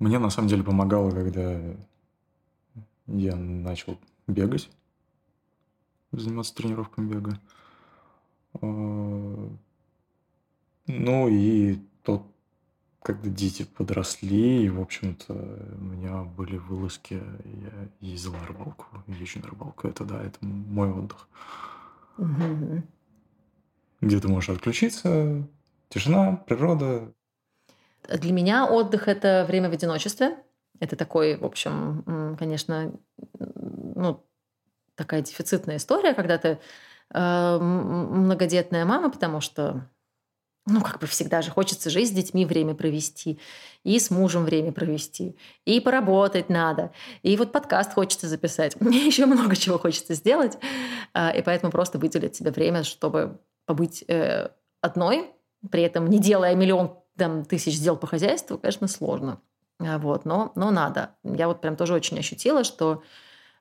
Мне на самом деле помогало, когда я начал бегать, заниматься тренировками бега. А, ну и тот когда дети подросли, и, в общем-то, у меня были вылазки, я ездил на рыбалку, езжу на рыбалку, это да, это мой отдых. Угу. Где ты можешь отключиться, тишина, природа. Для меня отдых – это время в одиночестве. Это такой, в общем, конечно, ну, такая дефицитная история, когда ты э, многодетная мама, потому что ну, как бы всегда же хочется же с детьми время провести, и с мужем время провести, и поработать надо, и вот подкаст хочется записать. Мне еще много чего хочется сделать, а, и поэтому просто выделить себе время, чтобы побыть э, одной, при этом не делая миллион там, тысяч дел по хозяйству, конечно, сложно. А, вот, но, но надо. Я вот прям тоже очень ощутила, что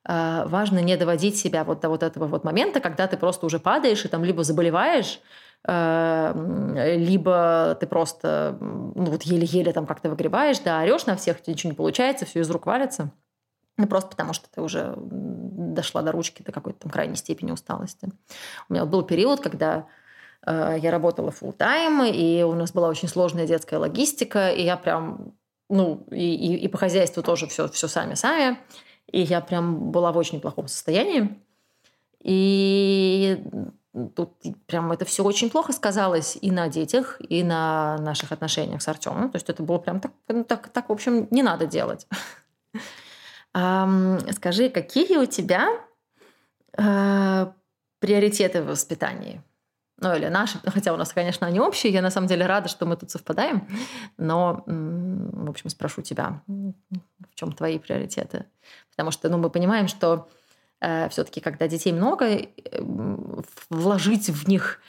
э, важно не доводить себя вот до вот этого вот момента, когда ты просто уже падаешь и там либо заболеваешь, Эм, либо ты просто ну, вот еле-еле там как-то выгребаешь, да, орешь на всех, ничего не получается, все из рук валится. Ну, просто потому что ты уже дошла до ручки до какой-то там крайней степени усталости. У меня вот был период, когда э, я работала full тайм и у нас была очень сложная детская логистика, и я прям, ну, и, и, и по хозяйству тоже все, все сами-сами, и я прям была в очень плохом состоянии. И тут прям это все очень плохо сказалось и на детях, и на наших отношениях с Артемом. То есть это было прям так, ну, так, так в общем, не надо делать. Скажи, какие у тебя э, приоритеты в воспитании? Ну, или наши, хотя у нас, конечно, они общие. Я на самом деле рада, что мы тут совпадаем. Но, в общем, спрошу тебя, в чем твои приоритеты? Потому что ну, мы понимаем, что Э, все-таки, когда детей много, э, вложить в них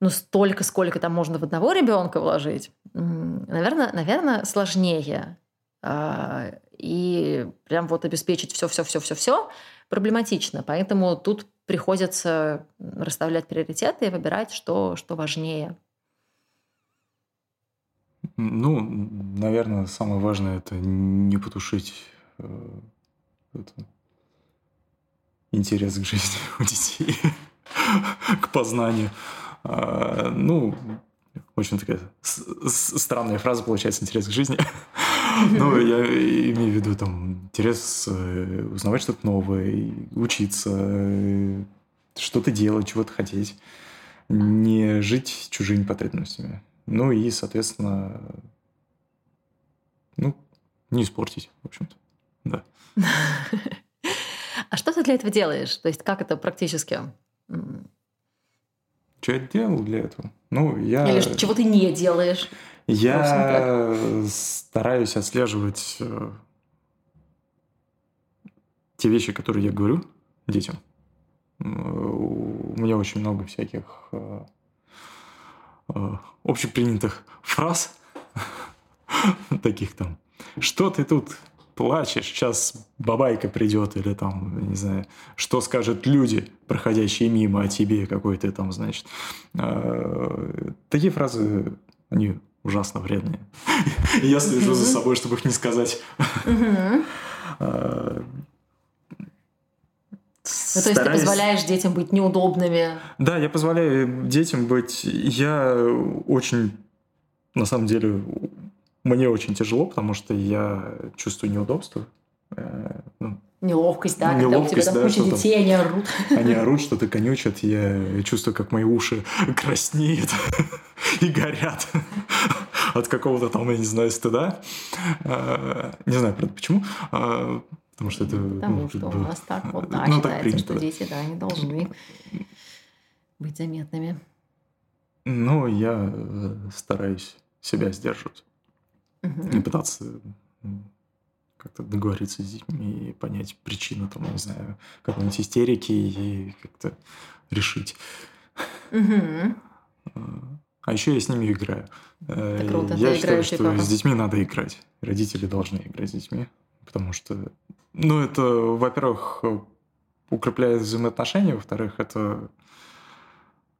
ну, столько, сколько там можно в одного ребенка вложить, наверное, наверное, сложнее. А, и прям вот обеспечить все-все-все-все-все проблематично. Поэтому тут приходится расставлять приоритеты и выбирать, что, что важнее. Ну, наверное, самое важное это не потушить э, это, интерес к жизни у детей, к познанию. А, ну, очень такая странная фраза получается интерес к жизни. Ну, я имею в виду там интерес э, узнавать что-то новое, учиться, э, что-то делать, чего-то хотеть, не жить чужими потребностями. Ну и, соответственно, ну, не испортить, в общем-то. Да. А что ты для этого делаешь? То есть как это практически? Что я делал для этого? Ну, я... Или чего ты не делаешь? Я стараюсь отслеживать э, те вещи, которые я говорю детям. У меня очень много всяких э, э, общепринятых фраз, таких там, что ты тут плачешь, сейчас бабайка придет, или там, не знаю, что скажут люди, проходящие мимо о тебе, какой ты там, значит. Такие фразы, они ужасно вредные. Я слежу за собой, чтобы их не сказать. А, ну, то есть ты позволяешь детям быть неудобными? Да, я позволяю детям быть... Я очень, на самом деле, мне очень тяжело, потому что я чувствую неудобство. Э, ну, Неловкость, да, Неловкость, когда у тебя там да, куча детей, там, они орут. Они орут, что-то конючат, я чувствую, как мои уши краснеют и горят от какого-то там, я не знаю, стыда. Э, не знаю, правда, почему. Э, потому что это... Потому ну, что у нас так вот, да, ну, считается, так принято, что дети, да, они должны быть заметными. Ну, я стараюсь себя сдерживать. Угу. И пытаться как-то договориться с детьми и понять причину, там, не знаю, какой-нибудь истерики и как-то решить. Угу. А еще я с ними играю. Это круто. Я Ты считаю, что папа. с детьми надо играть. Родители должны играть с детьми. Потому что, ну, это, во-первых, укрепляет взаимоотношения, во-вторых, это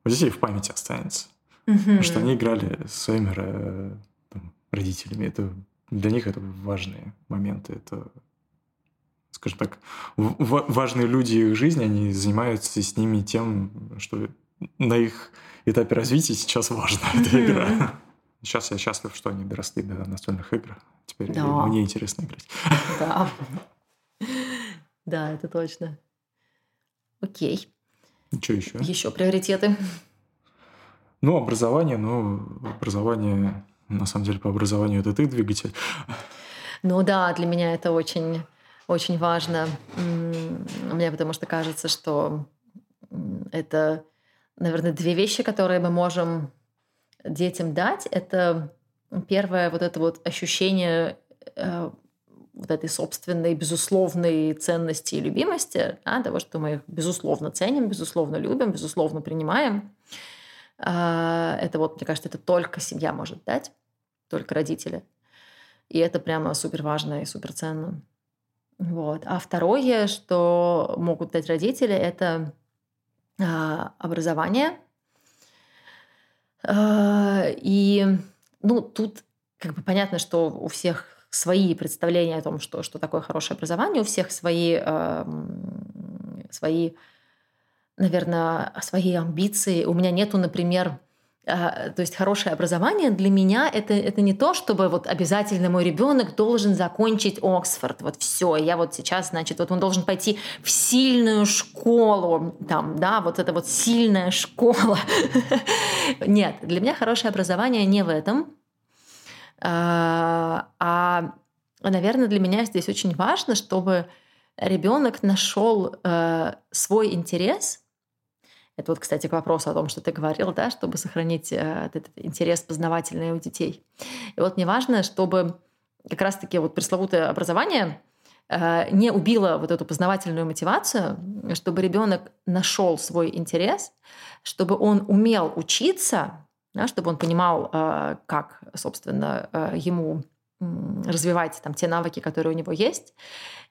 у детей в памяти останется. Угу. Что они играли с своими там, родителями. Это для них это важные моменты. Это, скажем так, важные люди их жизни, они занимаются с ними тем, что на их этапе развития сейчас важна эта игра. Сейчас я счастлив, что они доросли до настольных игр. Теперь да. мне интересно играть. Да. Да, это точно. Окей. Что еще? Еще приоритеты. Ну, образование, ну, образование на самом деле по образованию это ты двигатель. Ну да, для меня это очень, очень важно. Мне потому что кажется, что это, наверное, две вещи, которые мы можем детям дать. Это первое вот это вот ощущение э, вот этой собственной безусловной ценности и любимости, да, того, что мы их безусловно ценим, безусловно любим, безусловно принимаем. А, это вот, мне кажется, это только семья может дать, только родители. И это прямо супер важно и супер ценно. Вот. А второе, что могут дать родители, это а, образование. А, и ну, тут как бы понятно, что у всех свои представления о том, что, что такое хорошее образование, у всех свои, э, свои наверное, свои амбиции. У меня нету, например, а, то есть хорошее образование для меня это, это не то, чтобы вот обязательно мой ребенок должен закончить Оксфорд. Вот все, я вот сейчас, значит, вот он должен пойти в сильную школу, там, да, вот это вот сильная школа. Нет, для меня хорошее образование не в этом. А, а наверное, для меня здесь очень важно, чтобы ребенок нашел э, свой интерес – это вот, кстати, к вопросу о том, что ты говорил, да, чтобы сохранить э, этот интерес познавательный у детей. И вот мне важно, чтобы как раз-таки вот пресловутое образование э, не убила вот эту познавательную мотивацию, чтобы ребенок нашел свой интерес, чтобы он умел учиться, да, чтобы он понимал, э, как, собственно, ему развивать там те навыки, которые у него есть.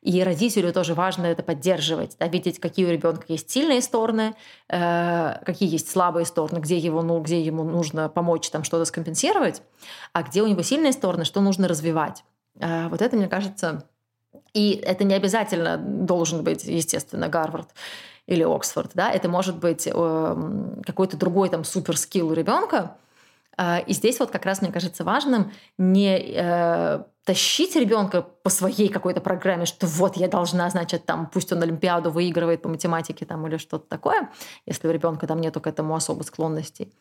И родителю тоже важно это поддерживать, да, видеть, какие у ребенка есть сильные стороны, э, какие есть слабые стороны, где, его, ну, где ему нужно помочь там что-то скомпенсировать, а где у него сильные стороны, что нужно развивать. Э, вот это, мне кажется, и это не обязательно должен быть, естественно, Гарвард или Оксфорд, да, это может быть э, какой-то другой там суперскилл у ребенка, и здесь вот как раз, мне кажется, важным не э, тащить ребенка по своей какой-то программе, что вот я должна, значит, там, пусть он Олимпиаду выигрывает по математике там или что-то такое, если у ребенка там нету к этому особо склонностей,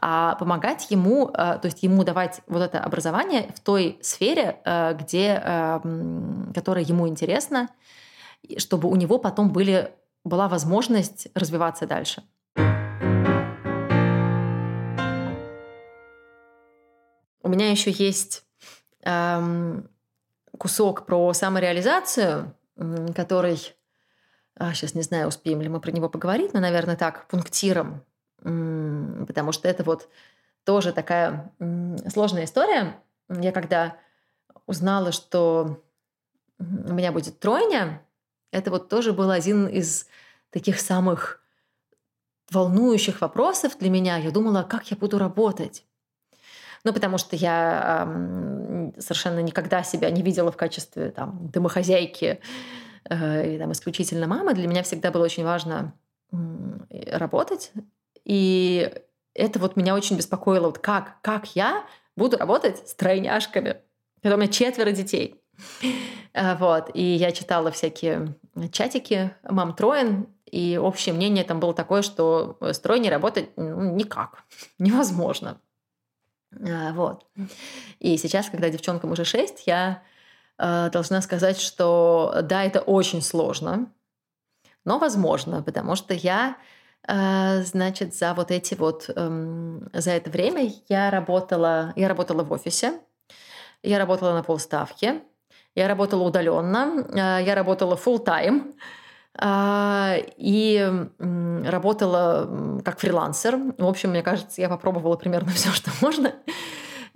а помогать ему, э, то есть ему давать вот это образование в той сфере, э, где, которая ему интересна, чтобы у него потом были, была возможность развиваться дальше. У меня еще есть эм, кусок про самореализацию, который, а, сейчас не знаю, успеем ли мы про него поговорить, но, наверное, так, пунктиром, потому что это вот тоже такая сложная история. Я когда узнала, что у меня будет тройня, это вот тоже был один из таких самых волнующих вопросов для меня. Я думала, как я буду работать. Ну, потому что я э, совершенно никогда себя не видела в качестве там, домохозяйки э, и там, исключительно мамы. Для меня всегда было очень важно э, работать. И это вот меня очень беспокоило. Вот как, как я буду работать с тройняшками, когда у меня четверо детей. Э, вот. И я читала всякие чатики мам троен, и общее мнение там было такое, что с тройней работать ну, никак, невозможно. А, вот. И сейчас, когда девчонкам уже 6, я э, должна сказать, что да, это очень сложно, но возможно, потому что я, э, значит, за вот эти вот, э, за это время я работала, я работала в офисе, я работала на полставки, я работала удаленно, э, я работала full time, и работала как фрилансер. В общем, мне кажется, я попробовала примерно все, что можно.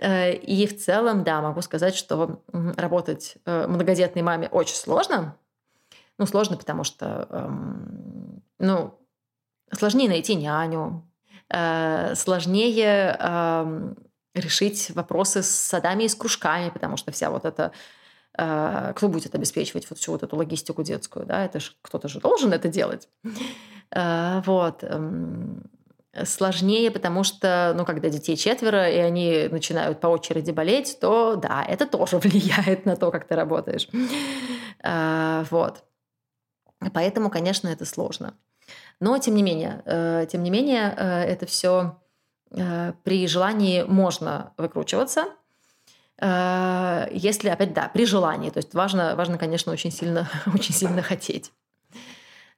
Э, и в целом, да, могу сказать, что работать э, многодетной маме очень сложно. Ну, сложно, потому что, эм, ну, сложнее найти няню, э, сложнее эм, решить вопросы с садами и с кружками, потому что вся вот эта а, кто будет обеспечивать вот всю вот эту логистику детскую, да, это ж кто-то же должен это делать. А, вот. Эм, сложнее, потому что, ну, когда детей четверо, и они начинают по очереди болеть, то да, это тоже влияет на то, как ты работаешь. А, вот. Поэтому, конечно, это сложно. Но, тем не менее, э, тем не менее, э, это все э, при желании можно выкручиваться – Э, если, опять, да, при желании. То есть важно, важно конечно, очень сильно, очень сильно хотеть.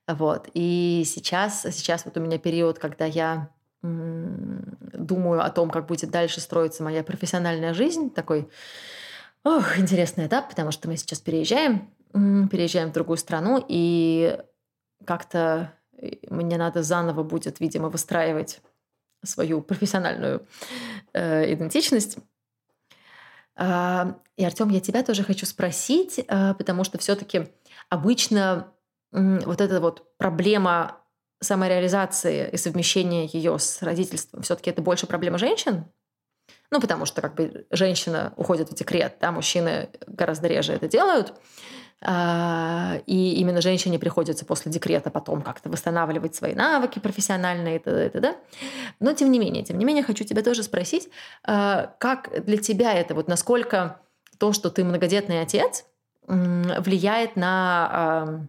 Вот. И сейчас, сейчас вот у меня период, когда я думаю о том, как будет дальше строиться моя профессиональная жизнь, такой ох, интересный этап, потому что мы сейчас переезжаем, переезжаем в другую страну, и как-то мне надо заново будет, видимо, выстраивать свою профессиональную э, идентичность. А, и, Артем, я тебя тоже хочу спросить, а, потому что все-таки обычно вот эта вот проблема самореализации и совмещения ее с родительством, все-таки это больше проблема женщин? Ну, потому что как бы женщина уходит в декрет, да, мужчины гораздо реже это делают. А, и именно женщине приходится после декрета потом как-то восстанавливать свои навыки профессиональные и т.д. и т.д. Но тем не менее, тем не менее, хочу тебя тоже спросить, а, как для тебя это, вот насколько то, что ты многодетный отец, влияет на, а,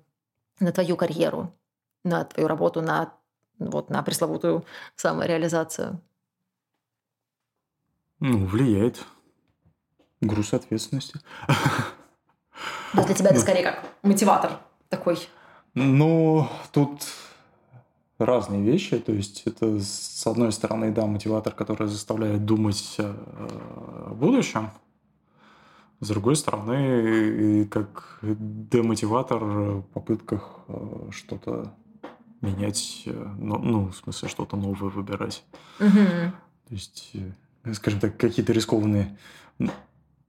на твою карьеру, на твою работу, на, вот, на пресловутую самореализацию? Ну, влияет. Груз ответственности. Есть для тебя это скорее как мотиватор такой? Ну, тут разные вещи. То есть это, с одной стороны, да, мотиватор, который заставляет думать о будущем. С другой стороны, как демотиватор в попытках э, что-то менять, э, ну, ну, в смысле, что-то новое выбирать. Угу. То есть, э, скажем так, какие-то рискованные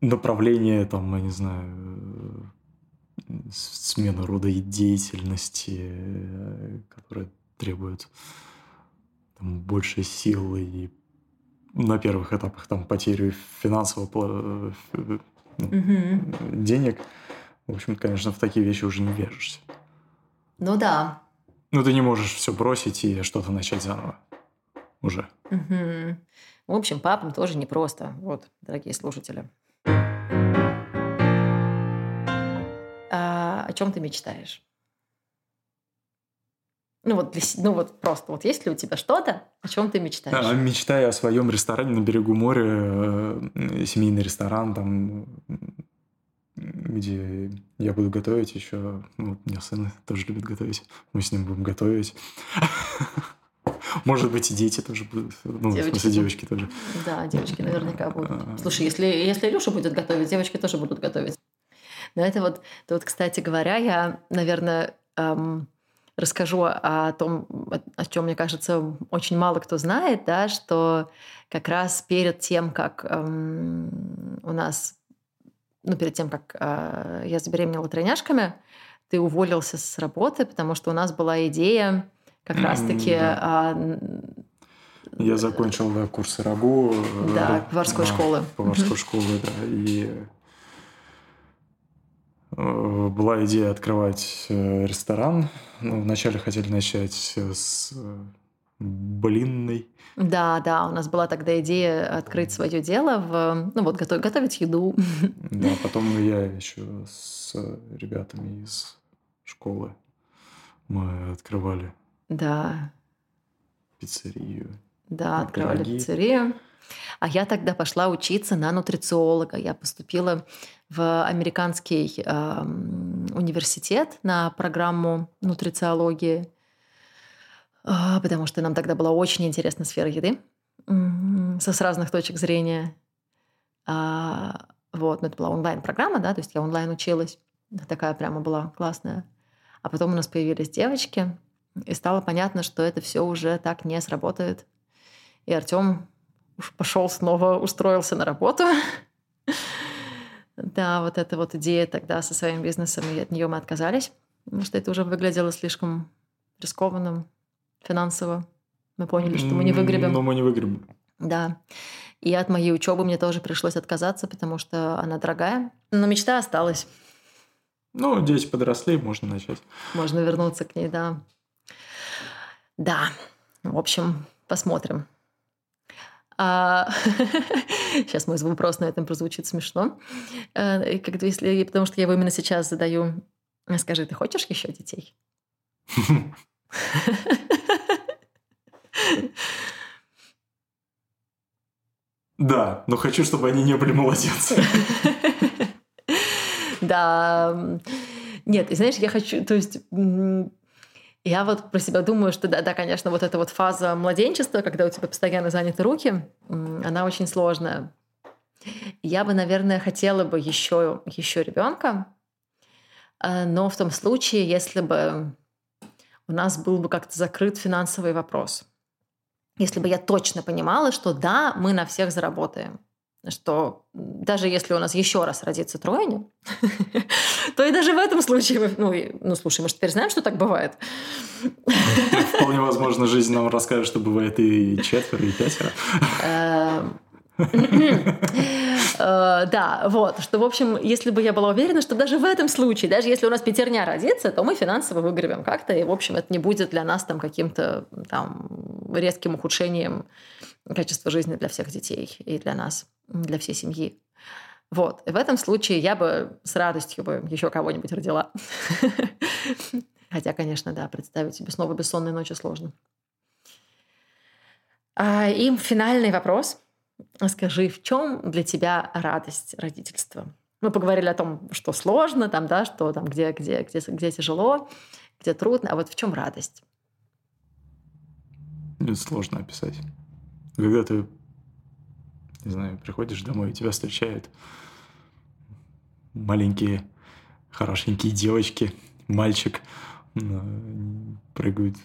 направления, там, я не знаю, смена рода деятельности, которые требуют там, больше силы и на первых этапах там потери финансового ну, угу. денег. В общем, конечно, в такие вещи уже не вяжешься. Ну да. Ну ты не можешь все бросить и что-то начать заново. Уже. Угу. В общем, папам тоже непросто. Вот, дорогие слушатели. Чем ты мечтаешь? Ну вот, для, ну вот просто, вот есть ли у тебя что-то, о чем ты мечтаешь? А, мечтаю о своем ресторане на берегу моря, э, семейный ресторан, там, где я буду готовить еще. Ну, у меня сын тоже любит готовить. Мы с ним будем готовить. Может быть, и дети тоже будут. Ну, девочки. в смысле, девочки тоже. Да, девочки наверняка будут. А. Слушай, если, если Илюша будет готовить, девочки тоже будут готовить. Но это вот, это вот кстати говоря, я, наверное, эм, расскажу о том, о чем, мне кажется, очень мало кто знает, да, что как раз перед тем, как эм, у нас, ну, перед тем, как э, я забеременела тройняшками, ты уволился с работы, потому что у нас была идея как раз-таки... Да. Э, я закончил да, курсы РАГУ. Да, поварской да, школы. Поварской школы, да. И Э, была идея открывать э, ресторан. Ну, вначале хотели начать с э, блинной. Да, да, у нас была тогда идея открыть свое дело в, ну вот готов, готовить еду. Да, потом я еще с ребятами из школы мы открывали. Да. Пиццерию. Да, открывали пироги. пиццерию. А я тогда пошла учиться на нутрициолога. Я поступила в американский э, университет на программу нутрициологии, э, потому что нам тогда была очень интересна сфера еды э, с разных точек зрения. Э, вот, но это была онлайн-программа, да, то есть я онлайн училась. Такая прямо была классная. А потом у нас появились девочки, и стало понятно, что это все уже так не сработает. И Артем пошел снова, устроился на работу. Да, вот эта вот идея тогда со своим бизнесом, и от нее мы отказались, потому что это уже выглядело слишком рискованным финансово. Мы поняли, что мы не выгребем. Но мы не выгребем. Да. И от моей учебы мне тоже пришлось отказаться, потому что она дорогая. Но мечта осталась. Ну, дети подросли, можно начать. Можно вернуться к ней, да. Да. В общем, посмотрим. А... сейчас мой вопрос на этом прозвучит смешно. Э, как если, потому что я его именно сейчас задаю. Скажи, ты хочешь еще детей? Да, но хочу, чтобы они не были младенцами. Да. Нет, знаешь, я хочу, то есть я вот про себя думаю, что да, да, конечно, вот эта вот фаза младенчества, когда у тебя постоянно заняты руки, она очень сложная. Я бы, наверное, хотела бы еще, еще ребенка, э, но в том случае, если бы у нас был бы как-то закрыт финансовый вопрос. Если бы я точно понимала, что да, мы на всех заработаем что даже если у нас еще раз родится тройня, то и даже в этом случае, мы, ну, ну, слушай, мы же теперь знаем, что так бывает. Вполне возможно, жизнь нам расскажет, что бывает и четверо, и пятеро. Эм, э, да, вот, что, в общем, если бы я была уверена, что даже в этом случае, даже если у нас пятерня родится, то мы финансово выгребем как-то, и, в общем, это не будет для нас там каким-то там резким ухудшением качества жизни для всех детей и для нас для всей семьи. Вот. И в этом случае я бы с радостью бы еще кого-нибудь родила. Хотя, конечно, да, представить себе снова бессонные ночи сложно. А, и финальный вопрос. Скажи, в чем для тебя радость родительства? Мы поговорили о том, что сложно, там, да, что там, где, где, где, где тяжело, где трудно, а вот в чем радость? Сложно описать. Когда ты не знаю, приходишь домой, и тебя встречают маленькие хорошенькие девочки, мальчик прыгают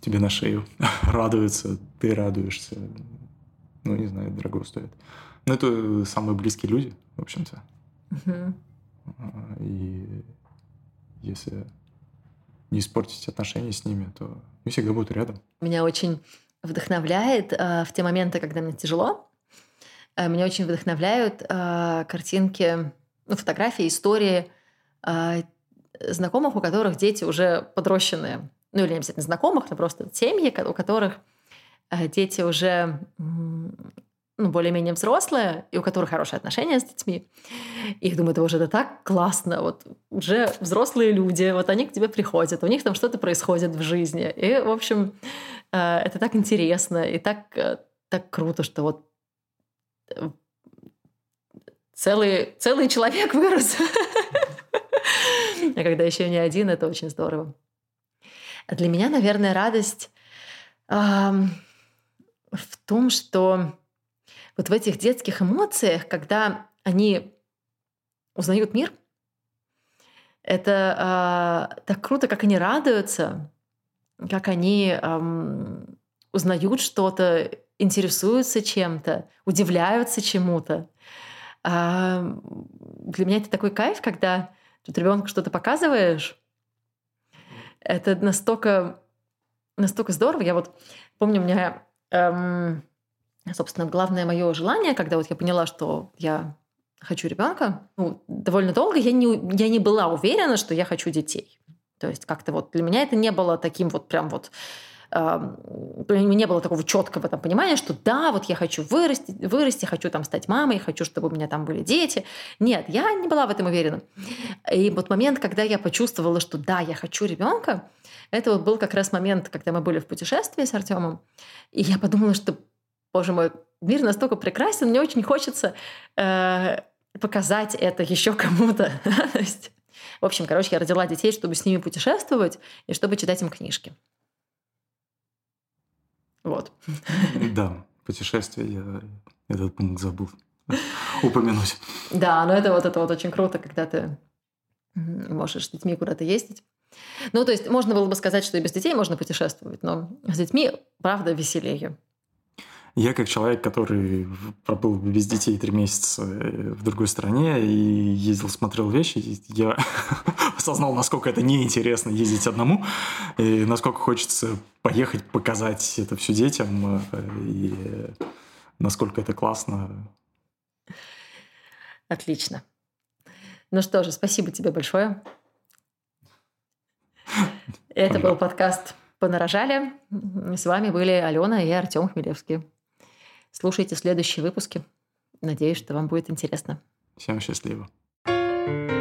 тебе на шею, радуются, ты радуешься. Ну, не знаю, дорого стоит. Но это самые близкие люди, в общем-то. Угу. И если не испортить отношения с ними, то они всегда будут рядом. Меня очень вдохновляет э, в те моменты, когда мне тяжело. Э, меня очень вдохновляют э, картинки, ну, фотографии, истории знакомых, у которых дети уже подрощенные. Ну, или не обязательно знакомых, но просто семьи, у которых дети уже ну, более-менее взрослые, и у которых хорошие отношения с детьми. И их думаю, это уже это так классно. Вот уже взрослые люди, вот они к тебе приходят, у них там что-то происходит в жизни. И, в общем, э, это так интересно и так, э, так круто, что вот э, целый, целый человек вырос. А когда еще не один, это очень здорово. Для меня, наверное, радость в том, что вот в этих детских эмоциях, когда они узнают мир, это э, так круто, как они радуются, как они э, узнают что-то, интересуются чем-то, удивляются чему-то. Э, для меня это такой кайф, когда тут ребенку что-то показываешь. Это настолько, настолько здорово. Я вот помню, у меня эм, собственно, главное мое желание, когда вот я поняла, что я хочу ребенка, ну, довольно долго я не, я не была уверена, что я хочу детей. То есть как-то вот для меня это не было таким вот прям вот не было такого четкого там, понимания, что да, вот я хочу вырасти, вырасти, хочу там стать мамой, хочу, чтобы у меня там были дети. Нет, я не была в этом уверена. И вот момент, когда я почувствовала, что да, я хочу ребенка, это вот был как раз момент, когда мы были в путешествии с Артемом, и я подумала, что боже мой, мир настолько прекрасен, мне очень хочется э, показать это еще кому-то. в общем, короче, я родила детей, чтобы с ними путешествовать и чтобы читать им книжки. Вот. Да, путешествие, я этот пункт забыл упомянуть. Да, но это вот это вот очень круто, когда ты можешь с детьми куда-то ездить. Ну, то есть можно было бы сказать, что и без детей можно путешествовать, но с детьми, правда, веселее. Я как человек, который пробыл без детей три месяца э, в другой стране и ездил, смотрел вещи, я осознал, насколько это неинтересно ездить одному, и насколько хочется поехать, показать это все детям, э, и насколько это классно. Отлично. Ну что же, спасибо тебе большое. Это был подкаст «Понарожали». С вами были Алена и Артем Хмелевский. Слушайте следующие выпуски. Надеюсь, что вам будет интересно. Всем счастливо. thank you